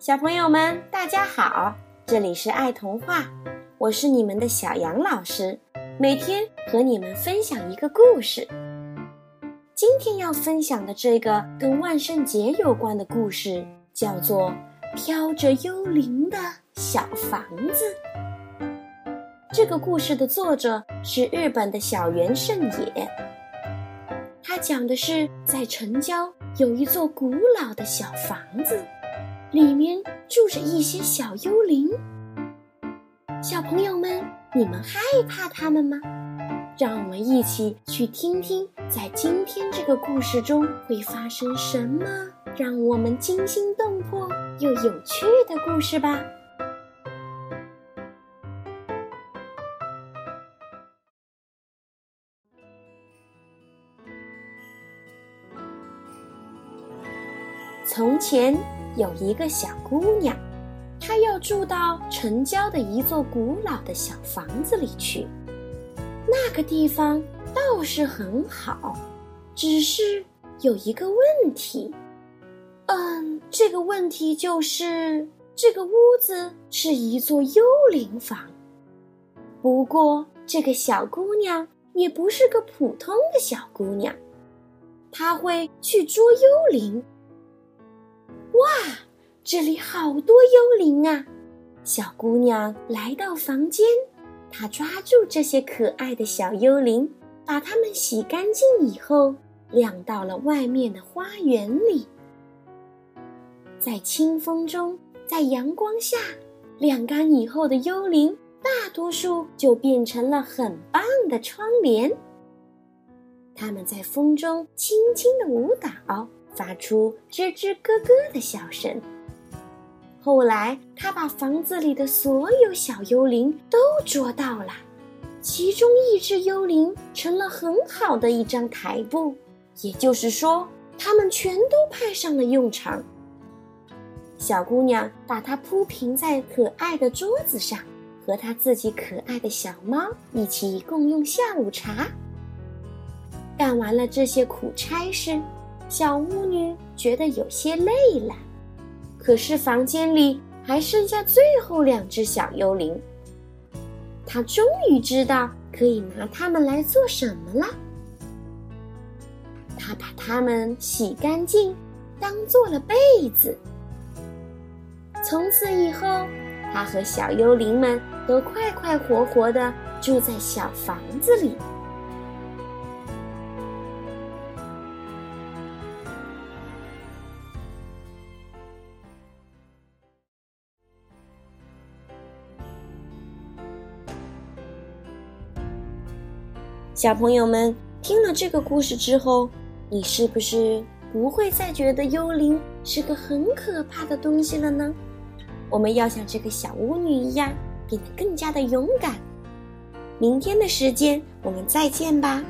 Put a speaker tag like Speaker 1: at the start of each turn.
Speaker 1: 小朋友们，大家好！这里是爱童话，我是你们的小杨老师，每天和你们分享一个故事。今天要分享的这个跟万圣节有关的故事，叫做《飘着幽灵的小房子》。这个故事的作者是日本的小原胜也，他讲的是在城郊有一座古老的小房子。里面住着一些小幽灵，小朋友们，你们害怕他们吗？让我们一起去听听，在今天这个故事中会发生什么让我们惊心动魄又有趣的故事吧。从前。有一个小姑娘，她要住到城郊的一座古老的小房子里去。那个地方倒是很好，只是有一个问题。嗯，这个问题就是这个屋子是一座幽灵房。不过，这个小姑娘也不是个普通的小姑娘，她会去捉幽灵。哇，这里好多幽灵啊！小姑娘来到房间，她抓住这些可爱的小幽灵，把它们洗干净以后，晾到了外面的花园里。在清风中，在阳光下，晾干以后的幽灵，大多数就变成了很棒的窗帘。它们在风中轻轻的舞蹈。发出吱吱咯咯的笑声。后来，他把房子里的所有小幽灵都捉到了，其中一只幽灵成了很好的一张台布，也就是说，它们全都派上了用场。小姑娘把它铺平在可爱的桌子上，和她自己可爱的小猫一起共用下午茶。干完了这些苦差事。小巫女觉得有些累了，可是房间里还剩下最后两只小幽灵。她终于知道可以拿它们来做什么了。她把它们洗干净，当做了被子。从此以后，她和小幽灵们都快快活活的住在小房子里。小朋友们听了这个故事之后，你是不是不会再觉得幽灵是个很可怕的东西了呢？我们要像这个小巫女一样，变得更加的勇敢。明天的时间，我们再见吧。